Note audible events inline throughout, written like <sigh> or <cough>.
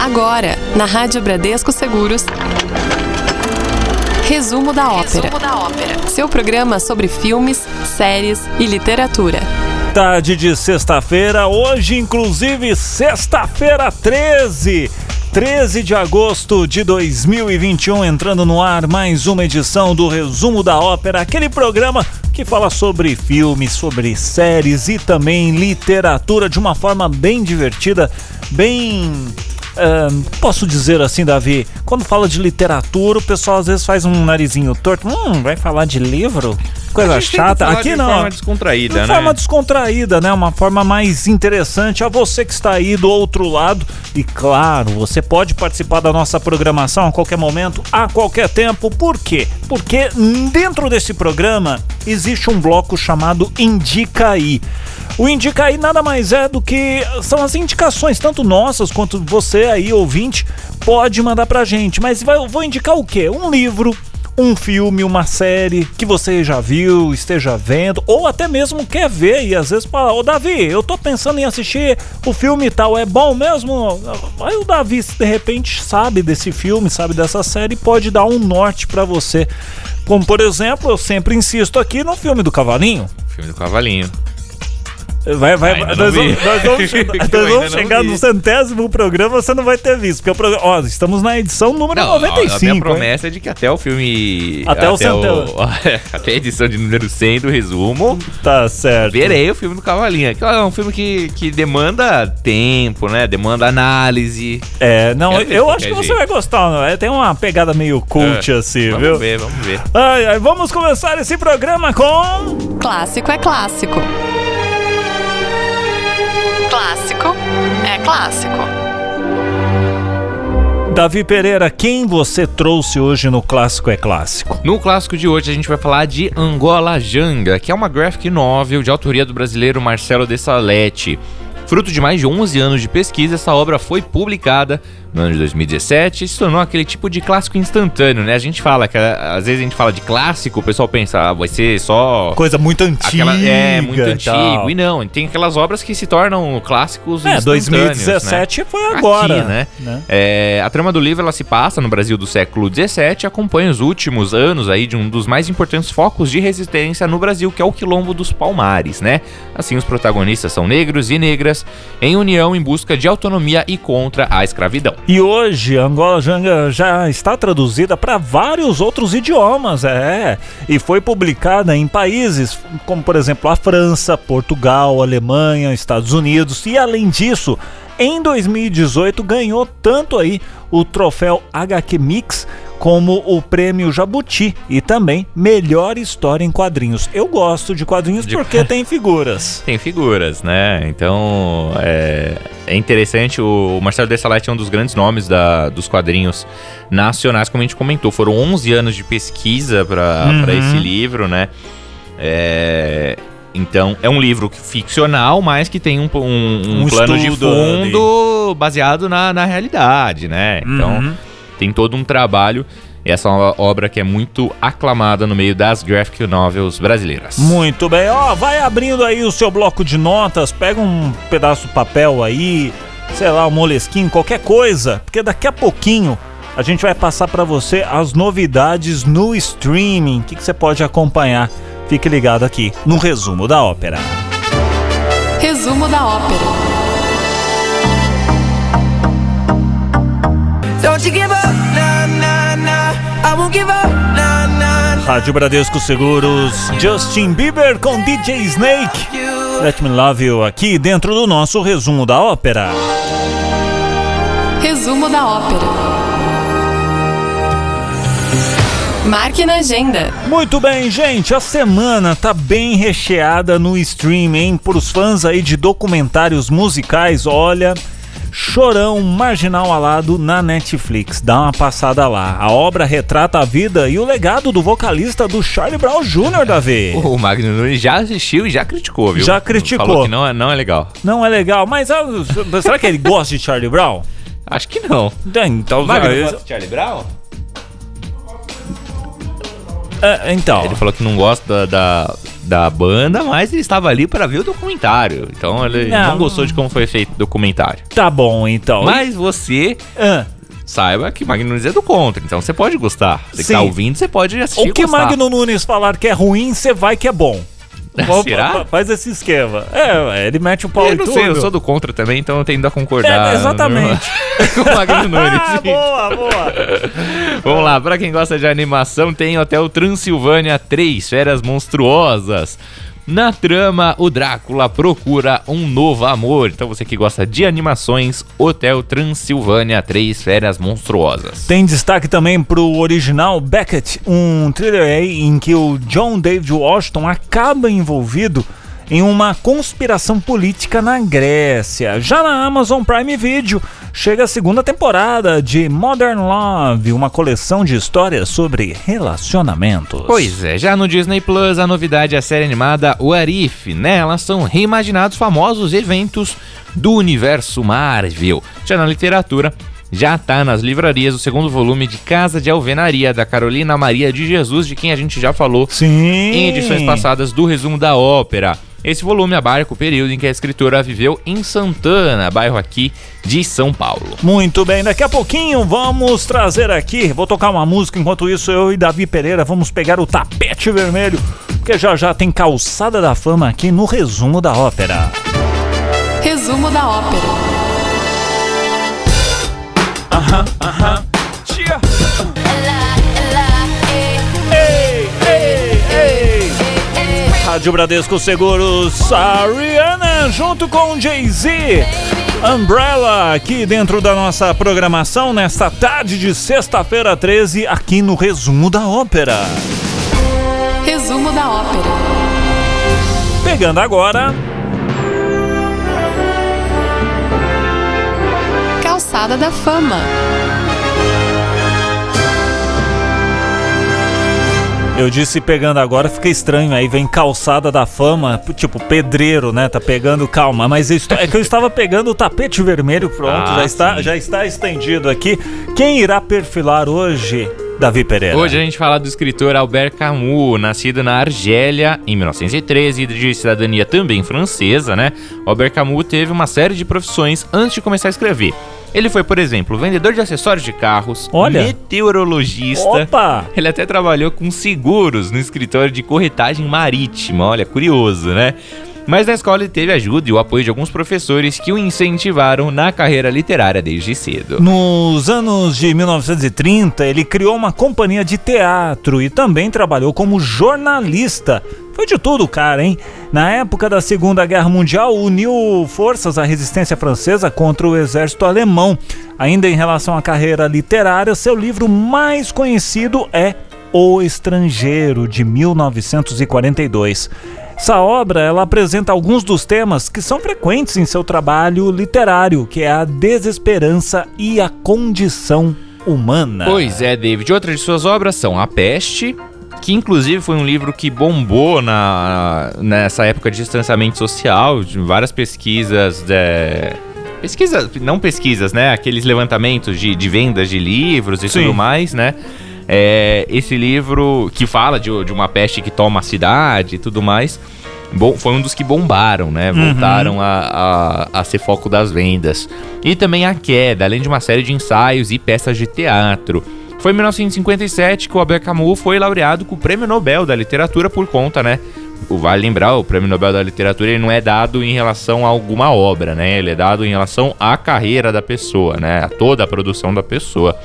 Agora, na Rádio Bradesco Seguros. Resumo da ópera. Resumo da ópera. Seu programa sobre filmes, séries e literatura. Tarde de sexta-feira, hoje inclusive sexta-feira 13. 13 de agosto de 2021, entrando no ar mais uma edição do Resumo da Ópera, aquele programa que fala sobre filmes, sobre séries e também literatura de uma forma bem divertida, bem Posso dizer assim, Davi, quando fala de literatura, o pessoal às vezes faz um narizinho torto. Hum, vai falar de livro? Coisa chata. Aqui de não. forma descontraída, de né? forma descontraída, né? Uma forma mais interessante a você que está aí do outro lado. E claro, você pode participar da nossa programação a qualquer momento, a qualquer tempo. Por quê? Porque dentro desse programa existe um bloco chamado Indica aí. O Indica aí nada mais é do que são as indicações, tanto nossas quanto você aí, ouvinte, pode mandar pra gente. Mas vai, vou indicar o quê? Um livro, um filme, uma série que você já viu, esteja vendo, ou até mesmo quer ver e às vezes fala, ô Davi, eu tô pensando em assistir o filme tal, é bom mesmo? Aí o Davi, de repente, sabe desse filme, sabe dessa série, pode dar um norte para você. Como por exemplo, eu sempre insisto aqui no filme do Cavalinho. Filme do Cavalinho. Vai, vai, nós, vamos, nós vamos, <laughs> nós vamos chegar no centésimo programa, você não vai ter visto. Porque o programa, ó, estamos na edição número Não, a- 95. a minha hein? promessa é de que até o filme. Até o centésimo. <laughs> até a edição de número 100 do resumo, Tá certo. verei o filme do Cavalinho. Aquilo é um filme que, que demanda tempo, né? Demanda análise. É, não, Quero eu acho que você jeito. vai gostar, não é? Tem uma pegada meio cult É, assim, vamos viu? ver, vamos ver. Ai, ai, vamos começar esse programa com. Clássico é clássico. Clássico clássico. Davi Pereira, quem você trouxe hoje no Clássico é Clássico? No clássico de hoje a gente vai falar de Angola Janga, que é uma graphic novel de autoria do brasileiro Marcelo de Salete. Fruto de mais de 11 anos de pesquisa, essa obra foi publicada no ano de 2017 e se tornou aquele tipo de clássico instantâneo, né? A gente fala que às vezes a gente fala de clássico, o pessoal pensa, ah, vai ser só Coisa muito antiga. aquela é muito antigo tal. e não, tem aquelas obras que se tornam clássicos É, instantâneos, 2017 né? foi agora. Aqui, né? né? É, a trama do livro ela se passa no Brasil do século XVII e acompanha os últimos anos aí de um dos mais importantes focos de resistência no Brasil, que é o Quilombo dos Palmares, né? Assim, os protagonistas são negros e negras em união em busca de autonomia e contra a escravidão. E hoje Angola Janga já está traduzida para vários outros idiomas, é. E foi publicada em países como, por exemplo, a França, Portugal, Alemanha, Estados Unidos. E além disso, em 2018 ganhou tanto aí o troféu HQ Mix como o prêmio Jabuti e também melhor história em quadrinhos. Eu gosto de quadrinhos De- porque tem figuras. <laughs> Tem figuras, né? Então é, é interessante. O Marcelo Dessalete é um dos grandes nomes da, dos quadrinhos nacionais, como a gente comentou. Foram 11 anos de pesquisa para Uhum. esse livro, né? É, então é um livro ficcional, mas que tem um, um- um Um plano de fundo baseado na, na realidade, né? Então Uhum. Tem todo um trabalho. E essa é uma obra que é muito aclamada no meio das graphic novels brasileiras. Muito bem, ó, vai abrindo aí o seu bloco de notas, pega um pedaço de papel aí, sei lá, um molesquinho, qualquer coisa, porque daqui a pouquinho a gente vai passar pra você as novidades no streaming, o que, que você pode acompanhar. Fique ligado aqui no resumo da ópera. Resumo da ópera. Don't you give up, nah, nah, nah. I won't give up, nah, nah, nah. Rádio Bradesco Seguros, Justin Bieber com DJ Snake. Let Me Love You aqui dentro do nosso resumo da ópera. Resumo da ópera. Marque na agenda. Muito bem, gente, a semana tá bem recheada no streaming pros fãs aí de documentários musicais. Olha, Chorão Marginal Alado na Netflix. Dá uma passada lá. A obra retrata a vida e o legado do vocalista do Charlie Brown Jr. Davi. <laughs> O Magno Nunes já assistiu e já criticou, viu? Já criticou. Falou que não é, não é legal. Não é legal, mas ah, será que ele gosta de Charlie Brown? Acho que não. Então, Magno gosta de Charlie Brown? é, então. Ele falou que não gosta da, da, da banda, mas ele estava ali para ver o documentário. Então ele não, Não. gostou de como foi feito o documentário. Tá bom, então. Mas você Ah, saiba que Magno Nunes é do contra, então você pode gostar. Você que Sim. tá ouvindo, você pode assistir o que. Magno Nunes falar que é ruim, você vai que é bom. <laughs> Será? Faz esse esquema. É, ele mete o pau Eu em não tudo. sei, eu sou do contra também, então eu tendo a concordar. É, exatamente. <laughs> com o Magno <laughs> Nunes. Ah, boa, boa. Vamos lá, pra quem gosta de animação, tem Hotel Transilvânia 3, Férias Monstruosas. Na trama, o Drácula procura um novo amor. Então você que gosta de animações, Hotel Transilvânia 3, Férias Monstruosas. Tem destaque também pro original Beckett, um thriller em que o John David Washington acaba envolvido em uma conspiração política na Grécia. Já na Amazon Prime Video chega a segunda temporada de Modern Love, uma coleção de histórias sobre relacionamentos. Pois é, já no Disney Plus, a novidade é a série animada What If. Nela são reimaginados famosos eventos do universo Marvel. Já na literatura, já tá nas livrarias o segundo volume de Casa de Alvenaria, da Carolina Maria de Jesus, de quem a gente já falou Sim. em edições passadas do resumo da ópera. Esse volume abarca o período em que a escritora viveu em Santana, bairro aqui de São Paulo. Muito bem, daqui a pouquinho vamos trazer aqui, vou tocar uma música, enquanto isso eu e Davi Pereira vamos pegar o tapete vermelho, porque já já tem calçada da fama aqui no resumo da ópera. Resumo da ópera. Ei, Rádio Bradesco Seguros, a Rihanna junto com Jay-Z. Umbrella aqui dentro da nossa programação nesta tarde de sexta-feira 13, aqui no resumo da ópera. Resumo da ópera. Pegando agora. Calçada da fama. Eu disse pegando agora, fica estranho. Aí vem calçada da fama, tipo pedreiro, né? Tá pegando, calma. Mas estou- é que eu estava pegando o tapete vermelho, pronto, Ah, já, está, sim. já está estendido aqui. Quem irá perfilar hoje, Davi Pereira? Hoje a gente fala do escritor Albert Camus, nascido na Argélia em 1913 e de cidadania também francesa, né? Albert Camus teve uma série de profissões antes de começar a escrever. Ele foi, por exemplo, vendedor de acessórios de carros, Olha. meteorologista. Opa! Ele até trabalhou com seguros no escritório de corretagem marítima. Olha, curioso, né? Mas na escola ele teve ajuda e o apoio de alguns professores que o incentivaram na carreira literária desde cedo. Nos anos de 1930, ele criou uma companhia de teatro e também trabalhou como jornalista. Foi de tudo, cara, hein? Na época da Segunda Guerra Mundial, uniu forças à resistência francesa contra o exército alemão. Ainda em relação à carreira literária, seu livro mais conhecido é O Estrangeiro, de 1942. Essa obra ela apresenta alguns dos temas que são frequentes em seu trabalho literário, que é a desesperança e a condição humana. Pois é, David. Outras de suas obras são A Peste, que inclusive foi um livro que bombou na, nessa época de distanciamento social, de várias pesquisas. é, Pesquisas, não pesquisas, né? Aqueles levantamentos de, de vendas de livros e Sim. tudo mais, né? É, esse livro que fala de, de uma peste que toma a cidade e tudo mais, bom, foi um dos que bombaram, né? Voltaram a, a, a ser foco das vendas. E também A Queda, além de uma série de ensaios e peças de teatro. Foi em 1957 que o Albert Camus foi laureado com o Prêmio Nobel da Literatura por conta, né? Vale lembrar, o Prêmio Nobel da Literatura ele não é dado em relação a alguma obra, né? Ele é dado em relação à carreira da pessoa, né? A toda a produção da pessoa.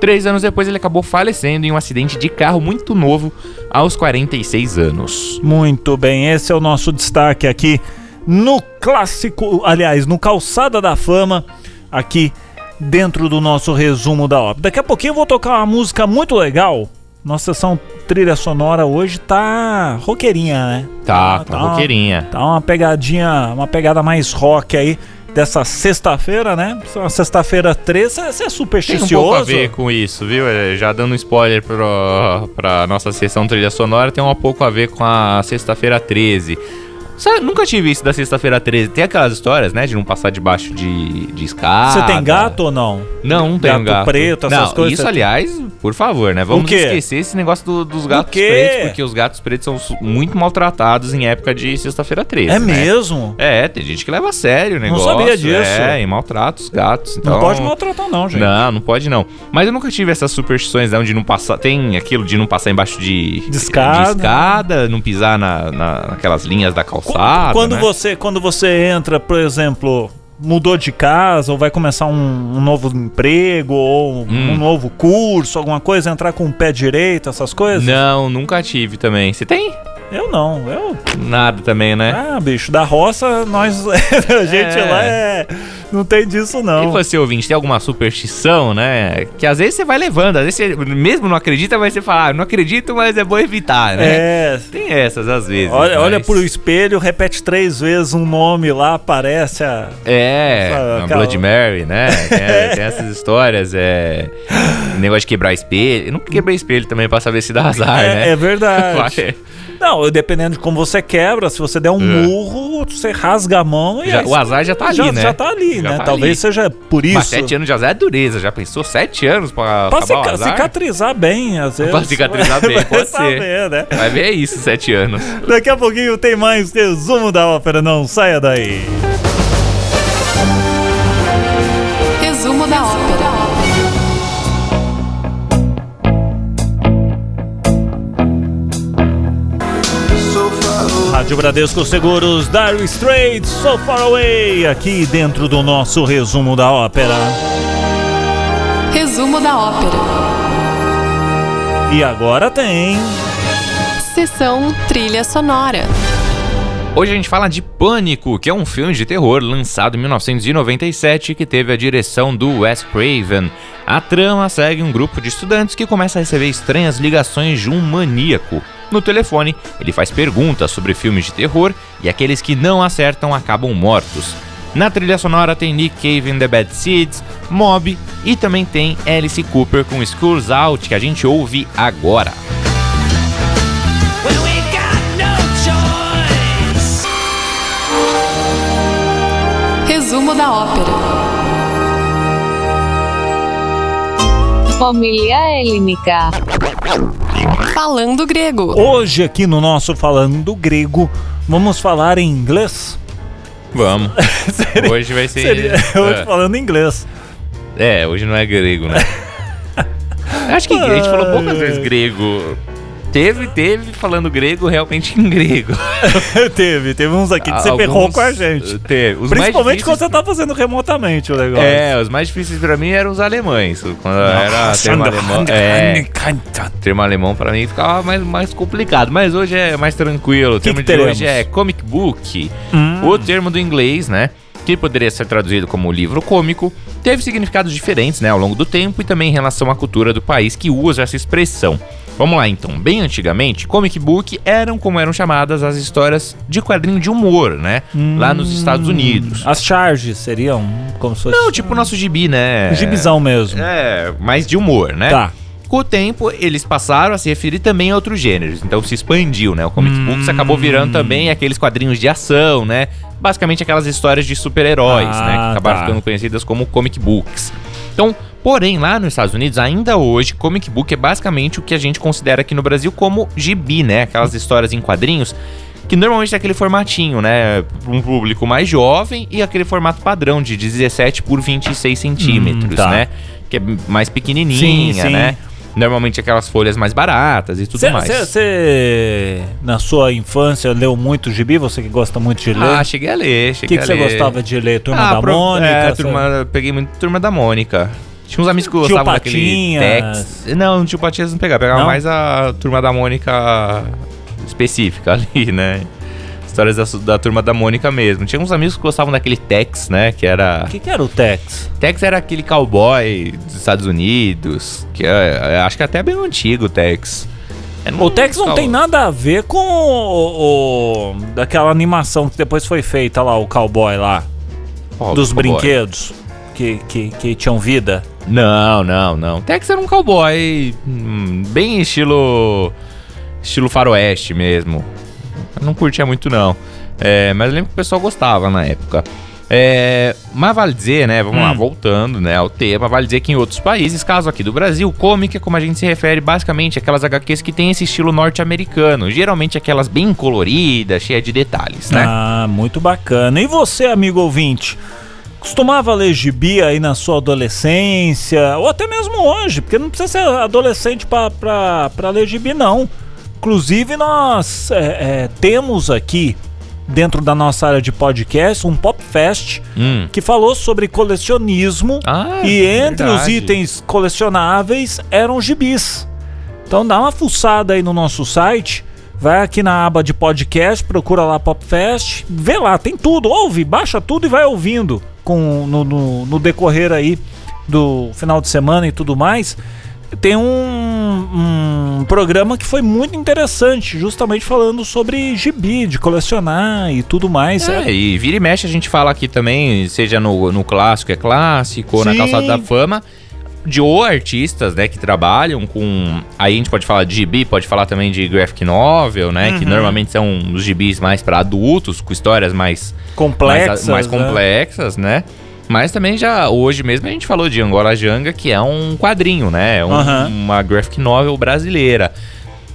Três anos depois ele acabou falecendo em um acidente de carro muito novo, aos 46 anos. Muito bem, esse é o nosso destaque aqui no clássico, aliás, no Calçada da Fama, aqui dentro do nosso resumo da obra. Daqui a pouquinho eu vou tocar uma música muito legal. Nossa sessão trilha sonora hoje tá roqueirinha, né? Tá, tá roqueirinha. Tá uma pegadinha, uma pegada mais rock aí dessa sexta-feira, né? É sexta-feira 13, você é Tem um supersticioso. pouco a ver com isso, viu? É, Já dando um spoiler pro, pra nossa sessão trilha sonora, tem um pouco a ver com a sexta-feira 13. Sabe, nunca tive isso da sexta-feira 13. Tem aquelas histórias, né? De não passar debaixo de, de escada. Você tem gato ou não? Não, não tenho Gato gato. preto, essas não, coisas? Isso, aliás, por favor, né? Vamos esquecer esse negócio do- dos gatos pretos, porque os gatos pretos são muito maltratados em época de sexta-feira 13. É né? mesmo? É, tem gente que leva a sério o negócio. sabia disso. É, e maltrata os gatos. Então... Não pode maltratar não, gente. Não, não pode não. Mas eu nunca tive essas superstições não, de não passar. Tem aquilo de não passar embaixo de, De escada. escada, não pisar na, na- naquelas linhas da calçada. Quando, né? você, quando você entra, por exemplo, mudou de casa ou vai começar um, um novo emprego ou Hum. um novo curso, alguma coisa, entrar com o pé direito, essas coisas? Não, nunca tive também. Você tem? Eu não, eu... Nada também, né? Ah, bicho, da roça, nós... <laughs> a gente É. lá é... Não tem disso, E não. você, ouvinte, tem alguma superstição, né? Que às vezes você vai levando, às vezes você mesmo não acredita, mas você fala, ah, não acredito, mas é bom evitar, né? É... Tem essas às vezes. Olha, olha mas- pro espelho, repete três vezes um nome lá, aparece a... É, a aquela- Blood Mary, né? Tem, tem essas histórias, é. <gasps> Negócio de quebrar espelho. Eu não quebrei espelho também pra saber se dá azar, é, né? é verdade. <laughs> Não, dependendo de como você quebra, se você der um murro, você rasga a mão e Já- aí o azar já tá ali, já, né? Já tá ali, Já né? tá Talvez ali. seja por isso. Mas sete anos de azar é dureza. Já pensou? Sete anos pra, Pra acabar o cica- cicatrizar bem, às vezes. Pra cicatrizar <laughs> bem, pode ser. né? Vai ver isso, sete anos. Daqui a pouquinho tem mais resumo da ópera, não saia daí. Rádio Bradesco Seguros, Dire Straits, So Far Away, aqui dentro do nosso resumo da ópera. Resumo da ópera. E agora tem. Sessão trilha sonora. Hoje a gente fala de Pânico, que é um filme de terror lançado em 1997 que teve a direção do Wes Craven. A trama segue um grupo de estudantes que começa a receber estranhas ligações de um maníaco. No telefone, ele faz perguntas sobre filmes de terror e aqueles que não acertam acabam mortos. Na trilha sonora tem Nick Cave and the Bad Seeds, Mob e também tem Alice Cooper com Schools Out, que a gente ouve agora. Família é Helênica. Falando grego. Hoje aqui no nosso Falando Grego, vamos falar em inglês? Vamos. <laughs> seria, hoje vai ser. Seria, hoje é. falando inglês. É, hoje não é grego, né? <laughs> Acho que a gente falou poucas vezes grego. Teve, teve falando grego realmente em grego. <laughs> teve, teve uns aqui que você Alguns- ferrou com a gente. Teve. Os Principalmente quando você tá fazendo remotamente o negócio. É, os mais difíceis pra mim eram os alemães. Quando era termo alemão. É, termo alemão pra mim ficava mais, mais complicado. Mas hoje é mais tranquilo. O termo que de hoje teremos? é comic book. Hum. O termo do inglês, né? Que poderia ser traduzido como livro cômico, teve significados diferentes né, ao longo do tempo e também em relação à cultura do país que usa essa expressão. Vamos lá então, bem antigamente, comic book eram como eram chamadas as histórias de quadrinho de humor, né? Lá nos Estados Unidos. As charges seriam como se fosse Não, tipo o nosso gibi, né? um gibizão mesmo. É, mais de humor, né? Tá. Com o tempo, eles passaram a se referir também a outros gêneros. Então se expandiu, né? O comic books acabou virando também aqueles quadrinhos de ação, né? Basicamente aquelas histórias de super-heróis, Ah, né? Que acabaram tá. ficando conhecidas como comic books. Então, porém, lá nos Estados Unidos, ainda hoje, comic book é basicamente o que a gente considera aqui no Brasil como gibi, né? Aquelas histórias em quadrinhos que normalmente tem aquele formatinho, né? Um público mais jovem e aquele formato padrão de 17 por 26 centímetros, tá. né? Que é mais pequenininha, Sim, sim. né? Normalmente aquelas folhas mais baratas e tudo mais. Você, na sua infância, leu muito gibi? Você que gosta muito de ler? Ah, cheguei a ler, o cheguei que, que a você ler. gostava de ler? Turma ah, da pro- Mônica? É, turma, peguei muito Turma da Mônica. Tinha uns amigos que gostavam daquele. Tex. Não, o tio Patinhas não pegava. Pegava Não? mais a Turma da Mônica específica <laughs> ali, né? Histórias da, da Turma da Mônica mesmo. Tinha uns amigos que gostavam daquele Tex, né? Que era... O que, que era o Tex? Tex era aquele cowboy dos Estados Unidos. Que é, é, acho que até bem antigo o Tex. O Tex não tem nada a ver com o, o- daquela animação que depois foi feita lá, o cowboy lá, Qual dos cowboy? brinquedos que, que, que tinham vida. Não, não, não. Tex era um cowboy hum, bem estilo estilo faroeste mesmo. Eu não curtia muito não. É, mas eu lembro que o pessoal gostava na época. É, mas vale dizer, né? Vamos lá, voltando né, ao tema, vale dizer que em outros países, caso aqui do Brasil, comic é como a gente se refere basicamente aquelas HQs que tem esse estilo norte-americano, geralmente aquelas bem coloridas, cheias de detalhes, né? Ah, muito bacana. E você, amigo ouvinte? Costumava ler gibi aí na sua adolescência, ou até mesmo hoje, porque não precisa ser adolescente para ler gibi, não. Inclusive, nós é, é, temos aqui dentro da nossa área de podcast, um Pop Fest, Hum. que falou sobre colecionismo Ah, e entre os verdade. itens colecionáveis eram gibis. Então dá uma fuçada aí no nosso site, vai aqui na aba de podcast, procura lá Pop Fest, vê lá, tem tudo, ouve, baixa tudo e vai ouvindo com no, no- no decorrer aí do final de semana e tudo mais. Tem um, um programa que foi muito interessante, justamente falando sobre gibi, de colecionar e tudo mais. É, e vira e mexe a gente fala aqui também, seja no, no clássico é clássico, ou na Sim. calçada da fama, de ou artistas, né, que trabalham com. Aí a gente pode falar de gibi, pode falar também de graphic novel, né, que Uhum. normalmente são os gibis mais para adultos, com histórias mais complexas, mais, mais né? complexas, né? Mas também já hoje mesmo a gente falou de Angola Janga, que é um quadrinho, né? É um- Aham. uma graphic novel brasileira.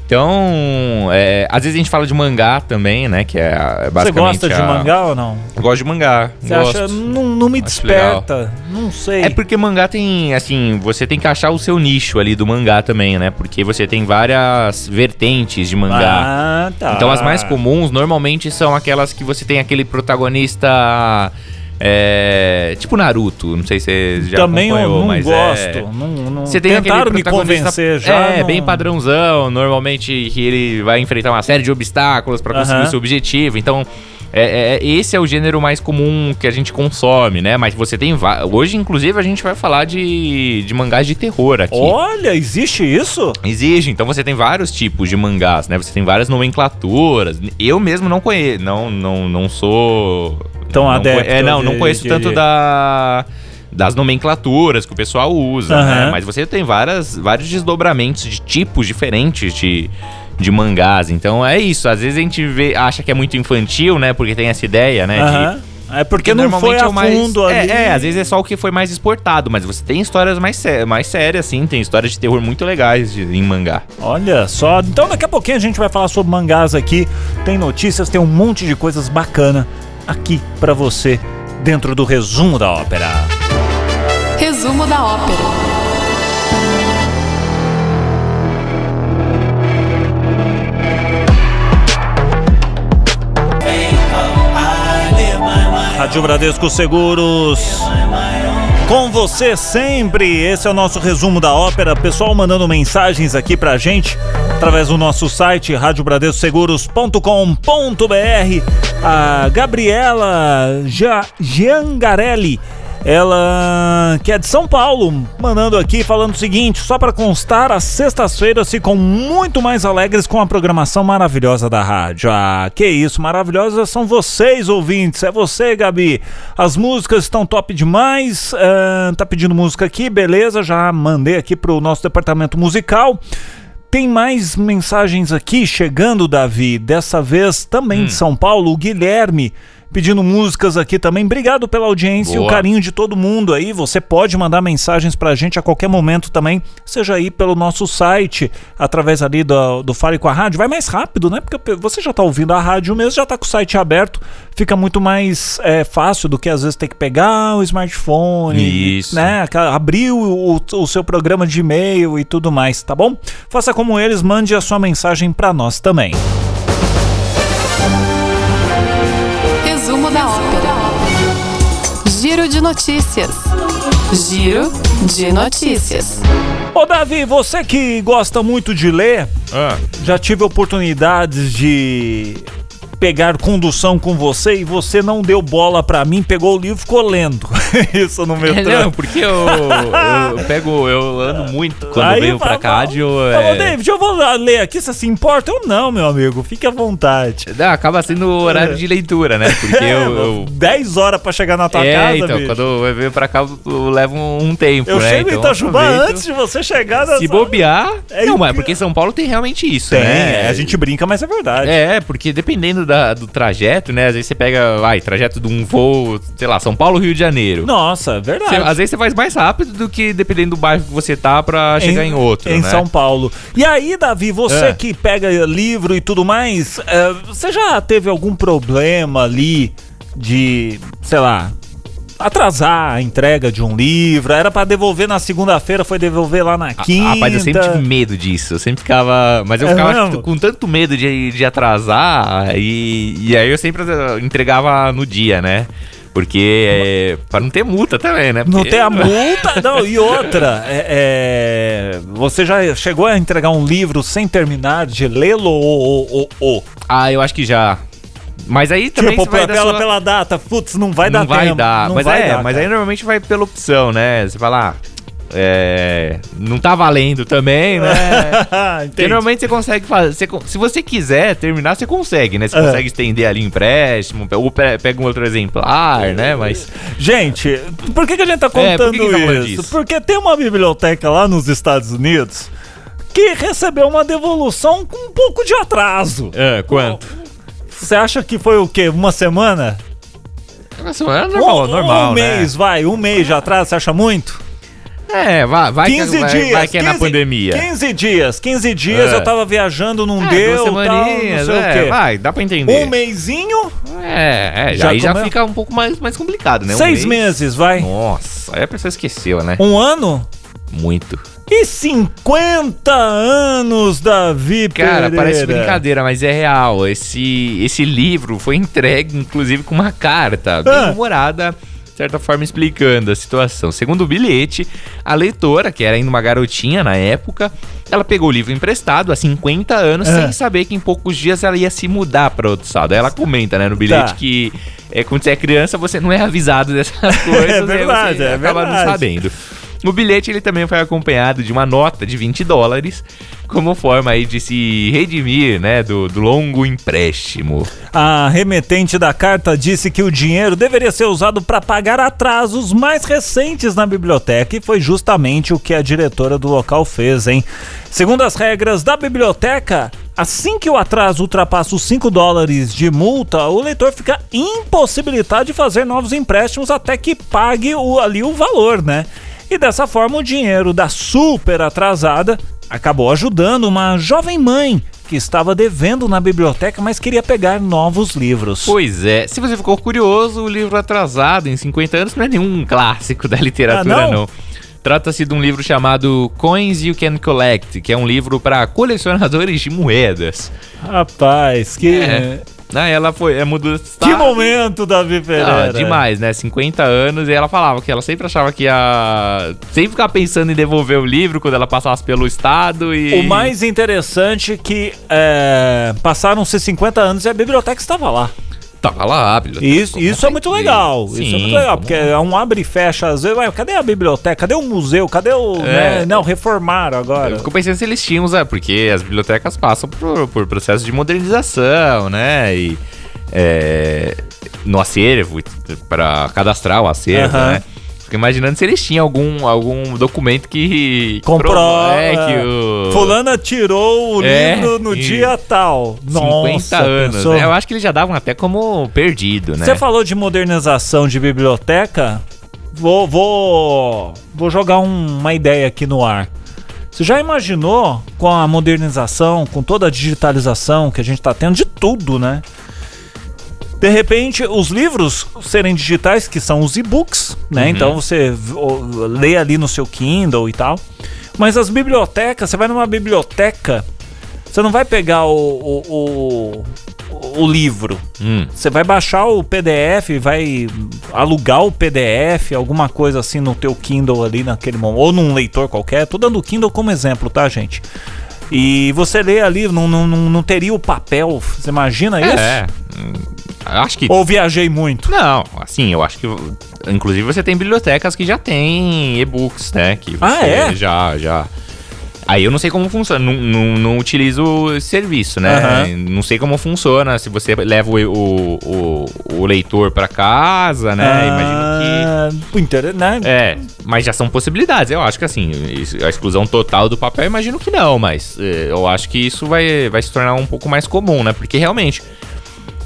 Então, é, às vezes a gente fala de mangá também, né? Que é, é Você basicamente. gosta de a- mangá ou não? Eu gosto de mangá. Você gosto. acha. Não, não me desperta. Não sei. É porque mangá tem, assim, você tem que achar o seu nicho ali do mangá também, né? Porque você tem várias vertentes de mangá. Ah, tá. Então as mais comuns normalmente são aquelas que você tem aquele protagonista. É, tipo Naruto, não sei se você já Também eu acompanhou, não mas gosto. é... Não, não... Você tem Tentaram me convencer já. É, não- bem padrãozão. Normalmente que ele vai enfrentar uma série de obstáculos pra conseguir Aham. o seu objetivo. Então, é, é- esse é o gênero mais comum que a gente consome, né? Mas você tem. Hoje, inclusive, a gente vai falar de, de mangás de terror aqui. Olha, existe isso? Exige, então você tem vários tipos de mangás, né? Você tem várias nomenclaturas. Eu mesmo não conheço, não, não, não sou Tão não adepto conhe- É, não, não de- conheço de- tanto de- da das nomenclaturas que o pessoal usa, Aham. né? Mas você tem várias, vários desdobramentos de tipos diferentes de, de mangás. Então é isso. Às vezes a gente vê, acha que é muito infantil, né? Porque tem essa ideia, né? de- Aham. É porque não foi a é o mais- fundo ali. É, é, às vezes é só o que foi mais exportado, mas você tem histórias mais, sé- mais sérias, sim, tem histórias de terror muito legais de- em mangá. Olha só. Então daqui a pouquinho a gente vai falar sobre mangás aqui. Tem notícias, tem um monte de coisas bacana aqui pra você dentro do resumo da ópera. Resumo da ópera. Rádio Bradesco Seguros. Com você sempre, esse é o nosso resumo da ópera. Pessoal mandando mensagens aqui pra gente através do nosso site radiobradescoseguros.com.br. A Gabriela Ja- Giangarelli, ela que é de São Paulo, mandando aqui falando o seguinte: só para constar, as sextas-feiras ficam muito mais alegres com a programação maravilhosa da rádio. Ah, que isso, maravilhosas são vocês, ouvintes. É você, Gabi. As músicas estão top demais. Ah, tá pedindo música aqui, beleza? Já mandei aqui pro nosso departamento musical. Tem mais mensagens aqui chegando, Davi. Dessa vez também de São Paulo, o Guilherme pedindo músicas aqui também. Obrigado pela audiência e o Boa. carinho de todo mundo aí. Você pode mandar mensagens pra gente a qualquer momento também, seja aí pelo nosso site, através ali do, do Fale com a Rádio. Vai mais rápido, né? Porque você já tá ouvindo a rádio mesmo, já tá com o site aberto. Fica muito mais é, fácil do que às vezes ter que pegar o smartphone, Isso. né? Abrir o, o seu programa de e-mail e tudo mais, tá bom? Faça como eles, mande a sua mensagem pra nós também. Resumo de notícias. Giro de notícias. Ô Davi, você que gosta muito de ler, já tive oportunidades de pegar condução com você e você não deu bola pra mim, pegou o livro e ficou lendo. <laughs> Isso no metrô. É, não, porque eu, eu pego, eu ando muito quando Aí venho pra cá eu, é, David, eu vou ler aqui, você se importa? Eu não, meu amigo, fique à vontade. Não, acaba sendo horário de leitura, né? Porque É, eu. <laughs> eu 10 horas pra chegar na tua é, casa, então, bicho. quando eu venho pra cá, eu levo um tempo, Eu né? chego então, em Itajubá aproveito. antes de você chegar nessa... Se bobear. É não, o mas que- porque São Paulo tem realmente isso, Tem, né? é, a gente brinca, mas é verdade. É, porque dependendo da- do trajeto, né? Às vezes você pega, vai, trajeto de um voo, sei lá, São Paulo, Rio de Janeiro. Nossa, é Você- verdade. às vezes você faz mais rápido do que dependendo do bairro que você tá pra chegar em, outro, Em né? São Paulo. E aí, Davi, você É. que pega livro e tudo mais, é, você já teve algum problema ali de, sei lá, atrasar a entrega de um livro? Era pra devolver na segunda-feira, foi devolver lá na quinta. Rapaz, eu sempre tive medo disso. Eu sempre ficava. Mas eu É ficava mesmo? com tanto medo de, de atrasar. E, e aí eu sempre entregava no dia, né? Porque. É, pra não ter multa também, né? Não Porque- tem a <laughs> multa, não, e outra, é, é, você já chegou a entregar um livro sem terminar de lê-lo ou, ou, ou, Ah, eu acho que já. Mas aí também Tipo, você vai dar pela, sua... pela data, putz, não vai dar não vai tempo. dar. não mas vai é, dar, mas cara. aí normalmente vai pela opção, né? Você fala, ah, é, não tá valendo também, né? <laughs> Porque normalmente você consegue fazer. você se você quiser terminar, você consegue, né? Você É. consegue estender ali empréstimo, ou pe- pega um outro exemplar, né? Mas. Gente, por que, que a gente tá É, por contando que que isso? Porque tem uma biblioteca lá nos Estados Unidos que recebeu uma devolução com um pouco de atraso. É, quanto? Você acha que foi o quê? Uma semana? É normal, um, normal. um mês, vai, um mês de atraso, você acha muito? Né? É, vai, vai, 15 que, vai, dias. vai que é na 15 pandemia. 15 dias, 15 dias É. eu tava viajando, não É, deu, tal, não sei é, o quê. vai, dá pra entender. Um mêsinho, É, é, Já aí já fica um pouco mais, mais complicado, né? Um seis mês. meses, vai. Nossa, aí a pessoa esqueceu, né? Um ano Muito. e 50 anos, Davi Cara, Pereira. parece brincadeira, mas é real. Esse, esse livro foi entregue, inclusive, com uma carta bem Ah. humorada, de certa forma explicando a situação. Segundo o bilhete, a leitora, que era ainda uma garotinha na época, ela pegou o livro emprestado há 50 anos, Ah. sem saber que em poucos dias ela ia se mudar para outro estado. Aí ela comenta, né, no bilhete Tá. que é, quando você é criança, você não é avisado dessas <laughs> coisas, aí verdade, você é acaba não verdade. sabendo. O bilhete ele também foi acompanhado de uma nota de 20 dólares, como forma aí de se redimir, né, do, do longo empréstimo. A remetente da carta disse que o dinheiro deveria ser usado para pagar atrasos mais recentes na biblioteca e foi justamente o que a diretora do local fez, hein? Segundo as regras da biblioteca, assim que o atraso ultrapassa os 5 dólares de multa, o leitor fica impossibilitado de fazer novos empréstimos até que pague o, ali o valor, né? E dessa forma o dinheiro da super atrasada acabou ajudando uma jovem mãe que estava devendo na biblioteca, mas queria pegar novos livros. Pois é, se você ficou curioso, o livro atrasado em 50 anos não é nenhum clássico da literatura, Ah, não? não. Trata-se de um livro chamado Coins You Can Collect, que é um livro para colecionadores de moedas. Rapaz, que. É. Ah, ela foi, é mudou Que momento, Davi Pereira. Ah, demais, né? 50 anos e ela falava que ela sempre achava que ia. Sempre ficava pensando em devolver o livro quando ela passasse pelo estado e. O mais interessante é que é, passaram-se 50 anos e a biblioteca estava lá. Tava lá. Isso, isso é muito legal. isso é Sim, muito legal, porque é um abre e fecha às vezes. Ué, cadê a biblioteca? Cadê o museu? Cadê o. É. né? Não, reformaram agora. Eu fico pensando se eles tinham, é, porque as bibliotecas passam por, por processo de modernização, né? E é, no acervo, para cadastrar o acervo, né? Fico imaginando se eles tinham algum, algum documento que. Comprou. É, que o. Fulana tirou o É, livro no dia tal. 50 Nossa, anos. pensou? né? Eu acho que eles já davam até como perdido, né? Você falou de modernização de biblioteca. Vou, vou, vou jogar um- uma ideia aqui no ar. Você já imaginou com a modernização, com toda a digitalização que a gente tá tendo de tudo, né? De repente, os livros serem digitais, que são os e-books, né? Uhum. Então você lê ali no seu Kindle e tal. Mas as bibliotecas, você vai numa biblioteca, você não vai pegar o, o, o, o livro. Hum. Você vai baixar o PDF, vai alugar o PDF, alguma coisa assim no teu Kindle ali naquele momento, ou num leitor qualquer. Tô dando o Kindle como exemplo, tá, gente? E você lê ali, não, não, não, não teria o papel. Você imagina isso? É. Acho que. Ou viajei muito? Não, assim, eu acho que. Inclusive você tem bibliotecas que já tem e-books, né? Que Ah, é? Já, já. Aí eu não sei como funciona, não, não, não utilizo esse serviço, né? Aham. Não sei como funciona, se você leva o, o, o, o leitor pra casa, né? Imagino que. Inter... Né? É, mas já são possibilidades. Eu acho que assim, a exclusão total do papel, eu imagino que não, mas eh, eu acho que isso vai, vai se tornar um pouco mais comum, né? Porque realmente.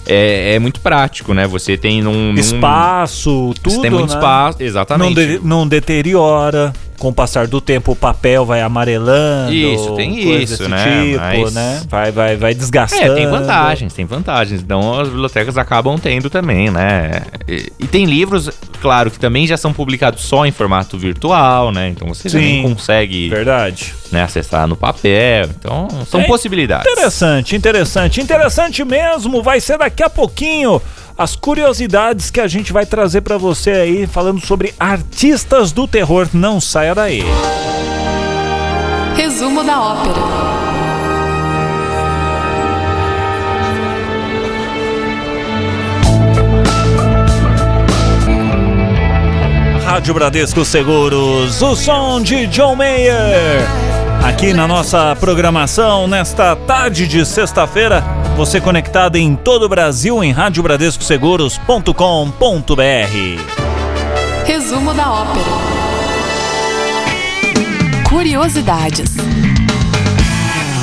É, é muito prático, né? Você tem num. num- Espaço, tudo, Você tem muito né? espaço, Não, exatamente. de- não deteriora. Com o passar do tempo, o papel vai amarelando. Isso, tem isso, né? Tipo, Mas- né? Vai, vai, vai desgastando. É, tem vantagens, tem vantagens. Então as bibliotecas acabam tendo também, né? E, e tem livros, claro, que também já são publicados só em formato virtual, né? Então você Sim. também consegue Verdade. né, acessar no papel. Então são É possibilidades. Interessante, interessante, interessante mesmo. Vai ser daqui a pouquinho as curiosidades que a gente vai trazer pra você aí, falando sobre artistas do terror. Não saia daí. Resumo da ópera. Rádio Bradesco Seguros, o som de John Mayer. Aqui na nossa programação, nesta tarde de sexta-feira, você conectado em todo o Brasil em radiobradescoseguros.com.br. Resumo da ópera. Curiosidades.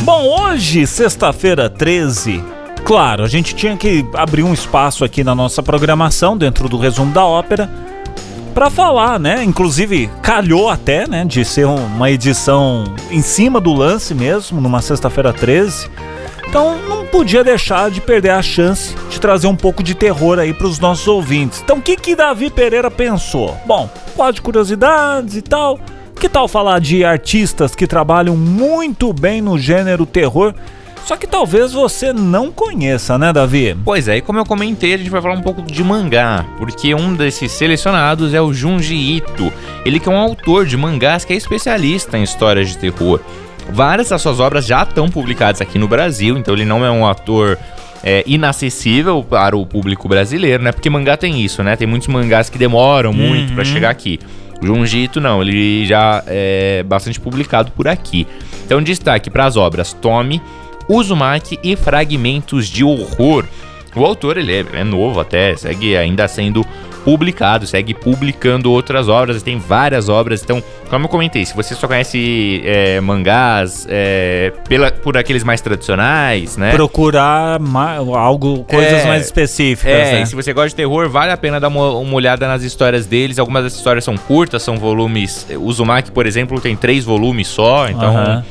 Bom, hoje, sexta-feira 13, claro, a gente tinha que abrir um espaço aqui na nossa programação, dentro do resumo da ópera, para falar, né? Inclusive, calhou até, né, de ser um- uma edição em cima do lance mesmo, numa sexta-feira 13. Então, não podia deixar de perder a chance de trazer um pouco de terror aí para os nossos ouvintes. Então, o que que Davi Pereira pensou? Bom, quadro de curiosidades e tal. Que tal falar de artistas que trabalham muito bem no gênero terror? Só que talvez você não conheça, né, Davi? Pois é, e como eu comentei, a gente vai falar um pouco de mangá, porque um desses selecionados é o Junji Ito. Ele que é um autor de mangás que é especialista em histórias de terror. Várias das suas obras já estão publicadas aqui no Brasil, então ele não é um ator é, inacessível para o público brasileiro, né? Porque mangá tem isso, né? Tem muitos mangás que demoram muito para chegar aqui. O Junji Ito não, ele já é bastante publicado por aqui. Então destaque para as obras Tome, Uzumaki e Fragmentos de Horror. O autor, ele é, é novo até, segue ainda sendo publicado, segue publicando outras obras, tem várias obras. Então, como eu comentei, se você só conhece é, mangás é, pela, por aqueles mais tradicionais, né? Procurar algo, coisas É, mais específicas, É, né? e se você gosta de terror, vale a pena dar uma, uma olhada nas histórias deles. Algumas das histórias são curtas, são volumes. O Uzumaki, por exemplo, tem três volumes só, então.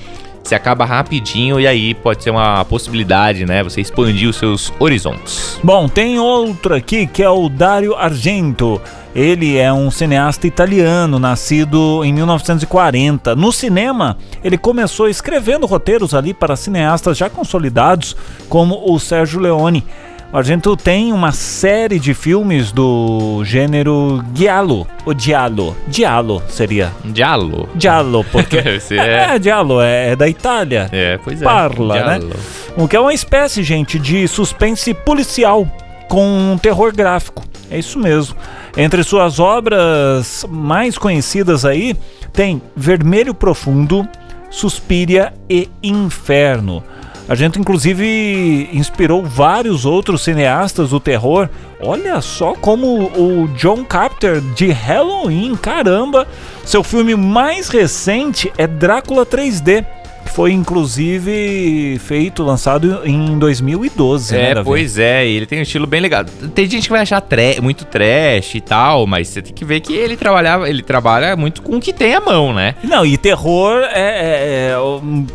Você acaba rapidinho e aí pode ser uma possibilidade, né? Você expandir os seus horizontes. Bom, tem outro aqui que é o Dario Argento. Ele é um cineasta italiano, nascido em 1940. No cinema, ele começou escrevendo roteiros ali para cineastas já consolidados, como o Sérgio Leone. O Argento tem uma série de filmes do gênero giallo, ou giallo, giallo seria. Diallo. Giallo, porque <laughs> é, é. giallo, é, é da Itália. É, pois é. Parla, né? Diallo. O que é uma espécie, gente, de suspense policial com um terror gráfico. É isso mesmo. Entre suas obras mais conhecidas aí, tem Vermelho Profundo, Suspiria e Inferno. A gente inclusive inspirou vários outros cineastas do terror. Olha só como o John Carpenter de Halloween, caramba! Seu filme mais recente é Drácula 3D, que foi inclusive feito, lançado em 2012, né, É, Davi? pois é, e ele tem um estilo bem legal. Tem gente que vai achar tre- muito trash e tal, mas você tem que ver que ele trabalhava, ele trabalha muito com o que tem à mão, né? Não, e terror é, é- é-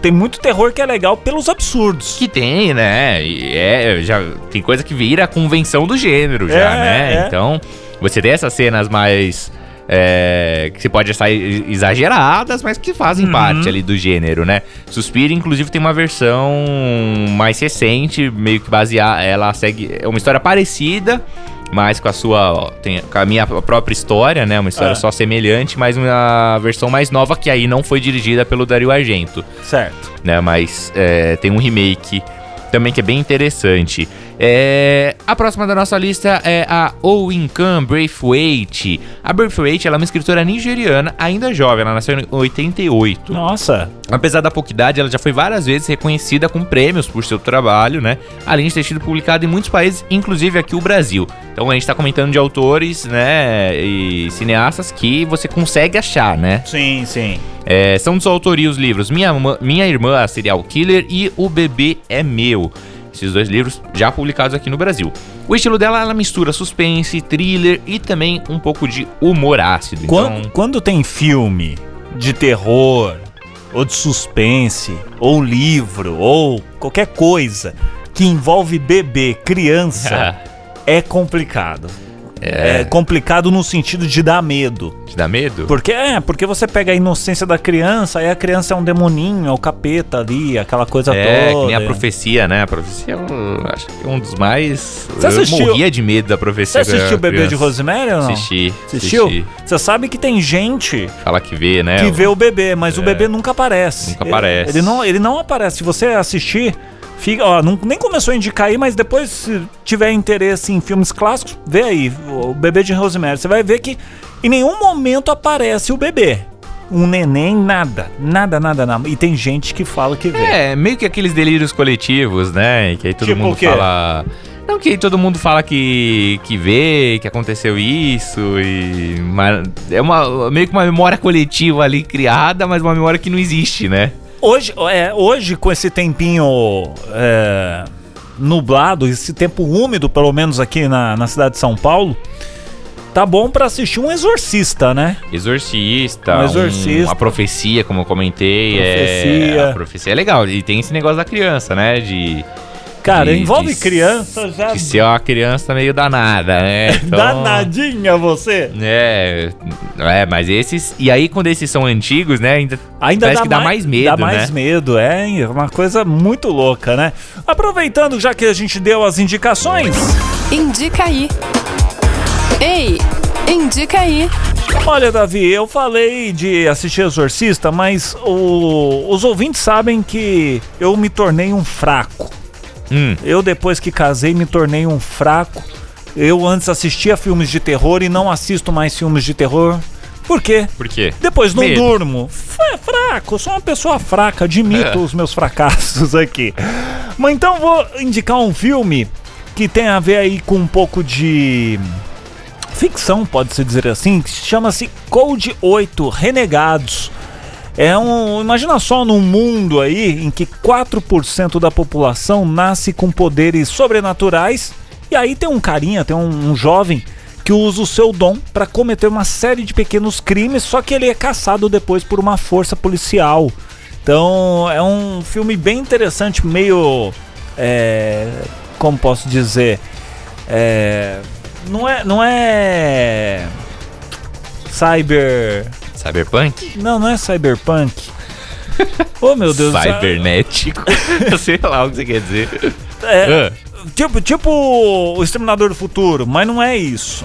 tem muito terror que é legal pelos absurdos. Que tem, né? E é, já tem coisa que vira a convenção do gênero já, É, né? é. Então, você tem essas cenas mais é, que você pode achar exageradas, mas que fazem Uhum. parte ali do gênero, né? Suspira, inclusive, tem uma versão mais recente, meio que baseada, ela segue é uma história parecida, mas com a sua, tem, com a minha própria história, né? Uma história É. só semelhante, mas uma versão mais nova que aí não foi dirigida pelo Dario Argento Certo. né? Mas é, tem um remake também que é bem interessante. É, a próxima da nossa lista é a Owinkan Braithwaite. A Braithwaite ela é uma escritora nigeriana, ainda jovem, ela nasceu em 88. Nossa. Apesar da pouca idade, ela já foi várias vezes reconhecida com prêmios por seu trabalho, né? Além de ter sido publicada em muitos países, inclusive aqui o Brasil. Então a gente tá comentando de autores, né, e cineastas que você consegue achar, né? Sim, sim. É, são de sua autoria os livros Minha, Minha Irmã, a Serial Killer e O Bebê é Meu. Esses dois livros já publicados aqui no Brasil. O estilo dela, ela mistura suspense, thriller e também um pouco de humor ácido. Quando, Então, quando tem filme de terror, ou de suspense, ou livro, ou qualquer coisa que envolve bebê, criança, <laughs> é complicado. É. complicado no sentido de dar medo. te dá medo? Porque é, porque você pega a inocência da criança, aí a criança é um demoninho, é o capeta ali, aquela coisa É, toda. que nem a profecia, né? A profecia, eu acho que é um dos mais. Você assistiu- Eu morria de medo da Você profecia. assistiu da o Bebê de. Rosemary ou não? Assisti. Assistiu? assisti. Você sabe que tem gente Fala que vê, né? que vê o bebê, mas o É. bebê nunca aparece. Nunca Ele- aparece. Ele, não, ele não aparece. Se você assistir, fica, ó, não, nem começou a indicar aí, mas depois, se tiver interesse em filmes clássicos, vê aí, o bebê de Rosemary. Você vai ver que em nenhum momento aparece o bebê. Um neném, nada. Nada, nada, nada. E tem gente que fala que vê. É, meio que aqueles delírios coletivos, né? Que aí todo Tipo mundo fala. Não, que aí todo mundo fala que, que vê, que aconteceu isso e. mas é uma, meio que uma memória coletiva ali criada, mas uma memória que não existe, né? Hoje, é, hoje com esse tempinho é, nublado, esse tempo úmido, pelo menos aqui na, na cidade de São Paulo, tá bom pra assistir um exorcista, né? Exorcista, Um exorcista. uma profecia, como eu comentei. Profecia. É, a profecia é legal. E tem esse negócio da criança, né? De. Cara, de- envolve criança já. De ser uma criança meio danada, né? <laughs> Então- Danadinha você. É, é, mas esses. E aí, quando esses são antigos, né? Ainda, Ainda parece dá, que dá mais, medo, Dá mais né? medo, é uma coisa muito louca, né? Aproveitando já que a gente deu as indicações, Indica aí. Ei, indica aí. olha, Davi, eu falei de assistir Exorcista, mas o- os ouvintes sabem que eu me tornei um fraco. Hum, Eu, depois que casei, me tornei um fraco. Eu antes assistia filmes de terror e não assisto mais filmes de terror. Por quê? por quê? Depois não Medo. durmo. F- fraco, sou uma pessoa fraca, admito É. os meus fracassos <laughs> aqui. Mas então vou indicar um filme que tem a ver aí com um pouco de ficção, pode-se dizer assim, que chama-se Code 8 Renegados. É um. Imagina só num mundo aí em que 4% da população nasce com poderes sobrenaturais. E aí tem um carinha, tem um, um jovem que usa o seu dom para cometer uma série de pequenos crimes, só que ele é caçado depois por uma força policial. Então é um filme bem interessante, meio. É, como posso dizer? É, não é. Não é. Cyber. Cyberpunk? Não, não é cyberpunk. oh meu Deus. Cybernético. <laughs> Sei lá o que você quer dizer. É, Ah, tipo, tipo o Exterminador do Futuro, mas não é isso.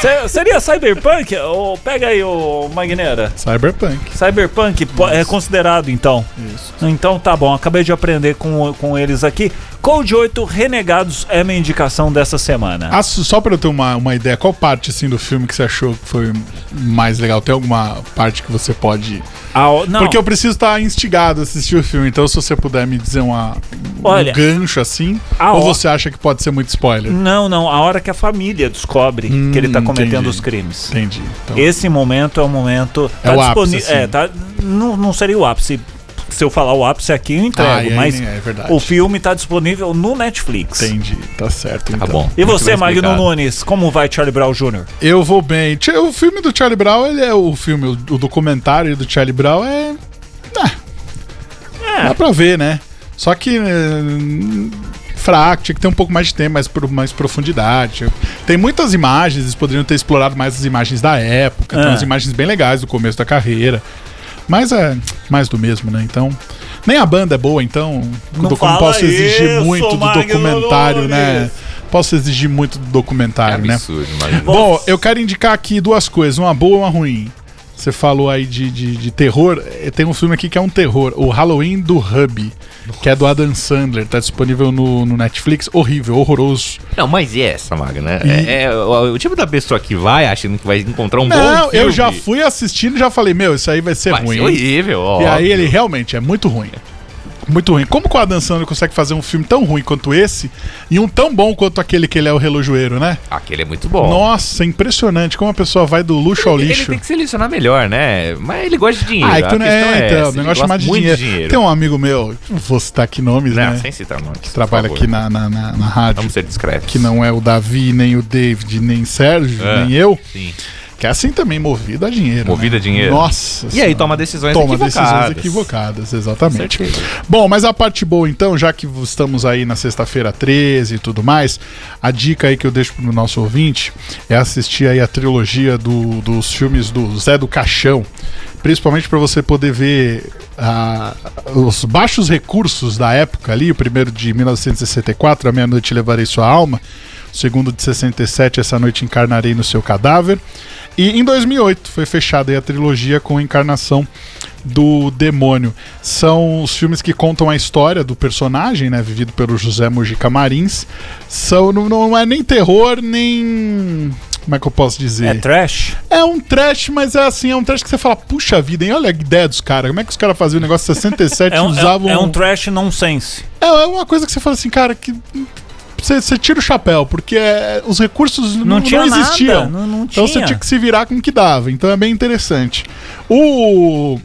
Se- Seria cyberpunk? Ou pega aí o Magneira. Cyberpunk. Cyberpunk po- é considerado então. Isso. Então tá bom, acabei de aprender com, com eles aqui. Code 8 Renegados é minha indicação dessa semana. Ah, só pra eu ter uma, uma ideia, qual parte assim do filme que você achou que foi mais legal? Tem alguma parte que você pode. Ah, Porque eu preciso estar instigado a assistir o filme, então se você puder me dizer uma, Olha, um gancho assim, ou você acha que pode ser muito spoiler? não, não, a hora que a família descobre Hum, que ele tá cometendo entendi. os crimes. Entendi. Então, Esse momento é o momento. É o ápice, assim. É, tá. Não, não seria o ápice. Se eu falar o ápice aqui, eu entrego. Ah, aí mas é, é verdade. o filme tá disponível no Netflix. entendi. Tá certo. tá então. bom. E você, Magno. Nunes, como vai Charlie Brown Jr.? Eu vou bem. O filme do Charlie Brown, ele é o filme, o, documentário do Charlie Brown é. É. Dá pra ver, né? Só que. eh, fraco, tinha que ter um pouco mais de tempo, mais, mais profundidade. Tem muitas imagens, eles poderiam ter explorado mais as imagens da época, tem Ah. umas imagens bem legais do começo da carreira. Mas é mais do mesmo, né? Então. Nem a banda é boa, então. Não do- como posso exigir isso, muito do Magno documentário, né? Posso exigir muito do É documentário, né? absurdo, mas... Bom, eu quero indicar aqui duas coisas, uma boa e uma ruim. Você falou aí de, de, de terror, eh, tem um filme aqui que é um terror, o Halloween do Hub, que é do Adam Sandler, tá disponível no, no Netflix, horrível, horroroso. Não, mas e essa, Maga, né? E- É, é o, o tipo da pessoa que vai achando que vai encontrar um bom Não, filme. eu já fui assistindo e já falei, meu, isso aí vai ser Vai ruim. ser horrível, ó. E aí ele realmente é muito ruim. Muito ruim. Como que o Adam Sandler consegue fazer um filme tão ruim quanto esse e um tão bom quanto aquele que ele é o relojoeiro, né? Aquele é muito bom. Nossa, impressionante como a pessoa vai do luxo ao Ele lixo. tem que selecionar melhor, né? Mas ele gosta de dinheiro. Ah, é questão é, é então, essa, o ele negócio chamado de muito dinheiro. Tem um amigo meu, não vou citar aqui nomes, Não, né? sem citar nomes. Que trabalha aqui na, na, na, na rádio. Vamos ser discretos. Que não é o Davi, nem o David, nem Sérgio, É. nem eu. Sim. Que é assim também, movido a dinheiro. Movido né? a dinheiro. Nossa. E aí Senhora. toma decisões Toma equivocadas. decisões equivocadas, exatamente. Bom, mas a parte boa então, já que estamos aí na sexta-feira 13 e tudo mais, a dica aí que eu deixo pro nosso ouvinte é assistir aí a trilogia do- dos filmes do Zé do Caixão, principalmente para você poder ver ah, os baixos recursos da época ali, o primeiro de 1964, A Meia Noite Levarei Sua Alma, segundo de 67, Essa Noite Encarnarei no Seu Cadáver, e em 2008 foi fechada aí a trilogia com a encarnação do demônio. São os filmes que contam a história do personagem, né, vivido pelo José Mujica Marins. São não, não é nem terror nem como é que eu posso dizer? É trash? É um trash, mas é assim, é um trash que você fala, puxa vida, hein? Olha a ideia dos caras. Como é que os caras faziam o negócio <laughs> 67 É um, usavam é, é um trash nonsense. é, é uma coisa que você fala assim, cara, que você, tira o chapéu, porque é, os recursos não, não tinha nada, existiam. não- não então você tinha que se virar com o que dava. Então é bem interessante. O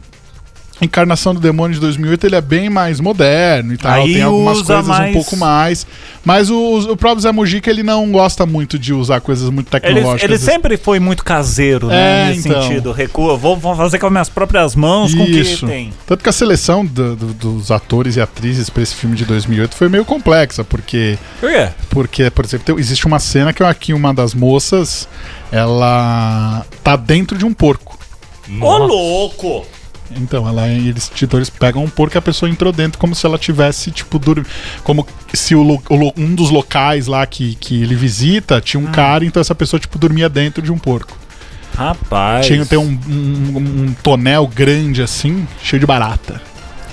Encarnação do Demônio de 2008 ele é bem mais moderno e tal, Aí tem algumas coisas mais- um pouco mais. Mas o, o próprio Zé Mujica ele não gosta muito de usar coisas muito Ele, tecnológicas. ele sempre foi muito caseiro, né? É, nesse então. sentido. Recua, vou, vou fazer com as minhas próprias mãos com o que Isso. tem. Tanto que a seleção do- do- dos atores e atrizes para esse filme de 2008 foi meio complexa, porque Por quê? Porque, por exemplo, tem- existe uma cena que aqui uma das moças, ela tá dentro de um porco. Ô, louco! Então, ela, eles, tipo, eles pegam um porco e a pessoa entrou dentro como se ela tivesse, tipo, dormindo. Como se o, o um dos locais lá que, que ele visita tinha um cara, então essa pessoa, tipo, dormia dentro de um porco. Rapaz. Tinha tem um, um, um tonel grande assim, cheio de barata.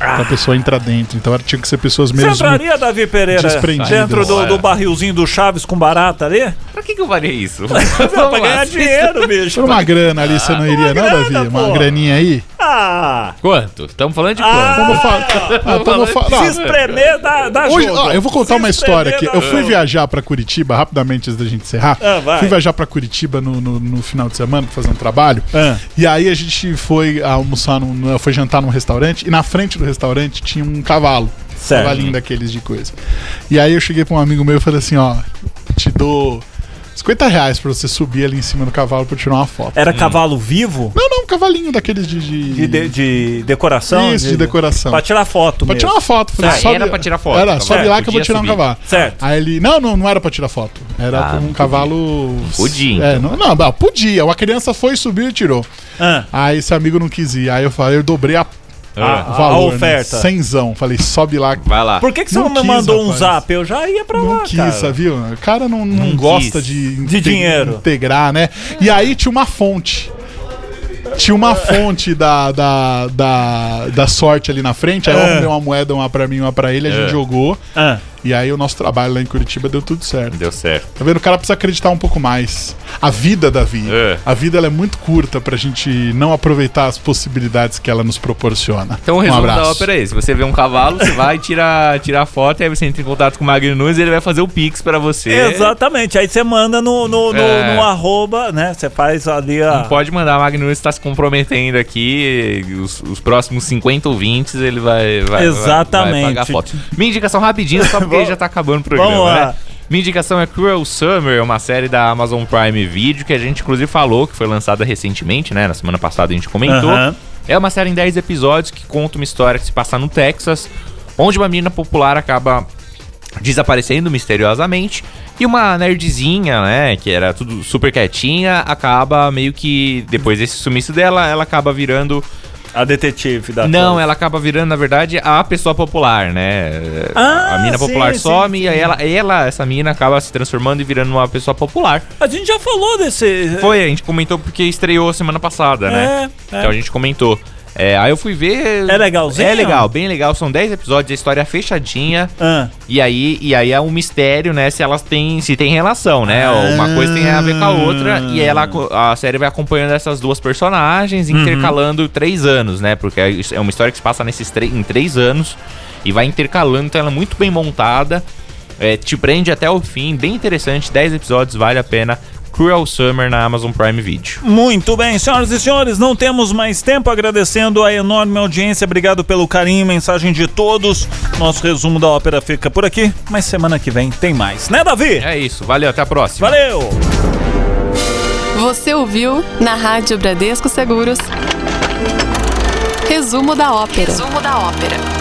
Ah. A pessoa entra dentro. Então era- tinha que ser pessoas Você mesmo. entraria, Davi Pereira, dentro do, do barrilzinho do Chaves com barata ali? Pra que, que eu faria isso? <laughs> pra ganhar dinheiro, bicho. Por uma grana ali, você não iria, não, grana, Davi? Uma pô. graninha aí? Ah! Quanto? Estamos falando de Ah, quanto? Vamos falar. Ah, tamo fa- Se não, espremer, dá Hoje, ó, eu vou contar Se uma história aqui. Eu fui viajar pra Curitiba, rapidamente antes da gente encerrar. Ah. Fui viajar pra Curitiba no, no, no final de semana pra fazer um trabalho. Ah. E aí a gente foi almoçar, num, foi jantar num restaurante. E na frente do restaurante tinha um cavalo. Certo. Cavalinho daqueles de coisa. E aí eu cheguei pra um amigo meu e falei assim: ó, te dou 50 reais pra você subir ali em cima do cavalo pra eu tirar uma foto. Era cavalo vivo? Não, não, um cavalinho daqueles de. de... De, de, de decoração? Isso, de decoração. Pra tirar foto Pra mesmo. tirar uma foto. Falei, Ah, sobe- era pra tirar foto, Era, tá sobe lá que eu vou tirar um subir. cavalo. Certo. Aí ele, não, não, não era pra tirar foto. Era Ah, um cavalo. Podia, É, então. não, não, não, podia. Uma criança foi, subiu e tirou. Ah, Aí esse amigo não quis ir. Aí eu falei, eu dobrei a, a, o valor. a oferta. Né? Cenzão. Falei, sobe lá. Vai lá. Por que, que você Não não, me quis, mandou um rapaz. zap? Eu já ia pra Não lá, quis, cara. viu? O cara não, não, Não gosta de, De inte- dinheiro. integrar, né? E aí tinha uma fonte. Tinha uma fonte da, da, da, da sorte ali na frente. Aí eu É. arrumei uma moeda, uma pra mim, uma pra ele. A gente É. jogou. Ah, E aí o nosso trabalho lá em Curitiba deu tudo certo. Deu certo. Tá vendo? O cara precisa acreditar um pouco mais. A vida, Davi. É. A vida ela é muito curta pra gente não aproveitar as possibilidades que ela nos proporciona. Então o um resumo abraço. da ópera é esse. Você vê um cavalo, você vai tirar tira a foto, aí você entra em contato com o Magno Nunes e ele vai fazer o Pix pra você. Exatamente. Aí você manda no, no, no, É. no arroba, né? Você faz ali a. Não pode mandar, Magno Nunes tá se comprometendo aqui. Os, os próximos 50 ouvintes ele vai, vai, Exatamente. vai, vai pagar a foto. Minha indicação rapidinho, só <laughs> porque Vamos- já tá acabando o programa, Vamos lá. né? Minha indicação é Cruel Summer, uma série da Amazon Prime Video que a gente inclusive falou, que foi lançada recentemente, né? Na semana passada a gente comentou. É uma série em 10 episódios que conta uma história que se passa no Texas, onde uma menina popular acaba desaparecendo misteriosamente e uma nerdzinha, né, que era tudo super quietinha, acaba meio que depois desse sumiço dela, ela acaba virando A detetive da não, coisa. ela acaba virando, na verdade, a pessoa popular, né? Ah, a mina sim, popular sim, some sim. e ela, ela, essa mina, acaba se transformando e virando uma pessoa popular. A gente já falou desse. Foi, a gente comentou porque estreou semana passada, né? É, é. Então a gente comentou. É, aí eu fui ver. É legalzinho? É legal, bem legal. São 10 episódios, a história é fechadinha. Ah, E aí, e aí é um mistério, né? Se elas têm. Se tem relação, né? Ah. Uma coisa tem a ver com a outra. E ela, a série vai acompanhando essas duas personagens, Uhum. intercalando três anos, né? Porque é uma história que se passa nesses em três anos. E vai intercalando, então ela é muito bem montada. É, te prende até o fim, bem interessante. 10 episódios, vale a pena. Cruel Summer na Amazon Prime Video. muito bem, senhoras e senhores, não temos mais tempo. Agradecendo a enorme audiência, obrigado pelo carinho, mensagem de todos. Nosso resumo da ópera fica por aqui, mas semana que vem tem mais, né, Davi? É isso, valeu, até a próxima. Valeu! Você ouviu na Rádio Bradesco Seguros. Resumo da ópera. Resumo da ópera.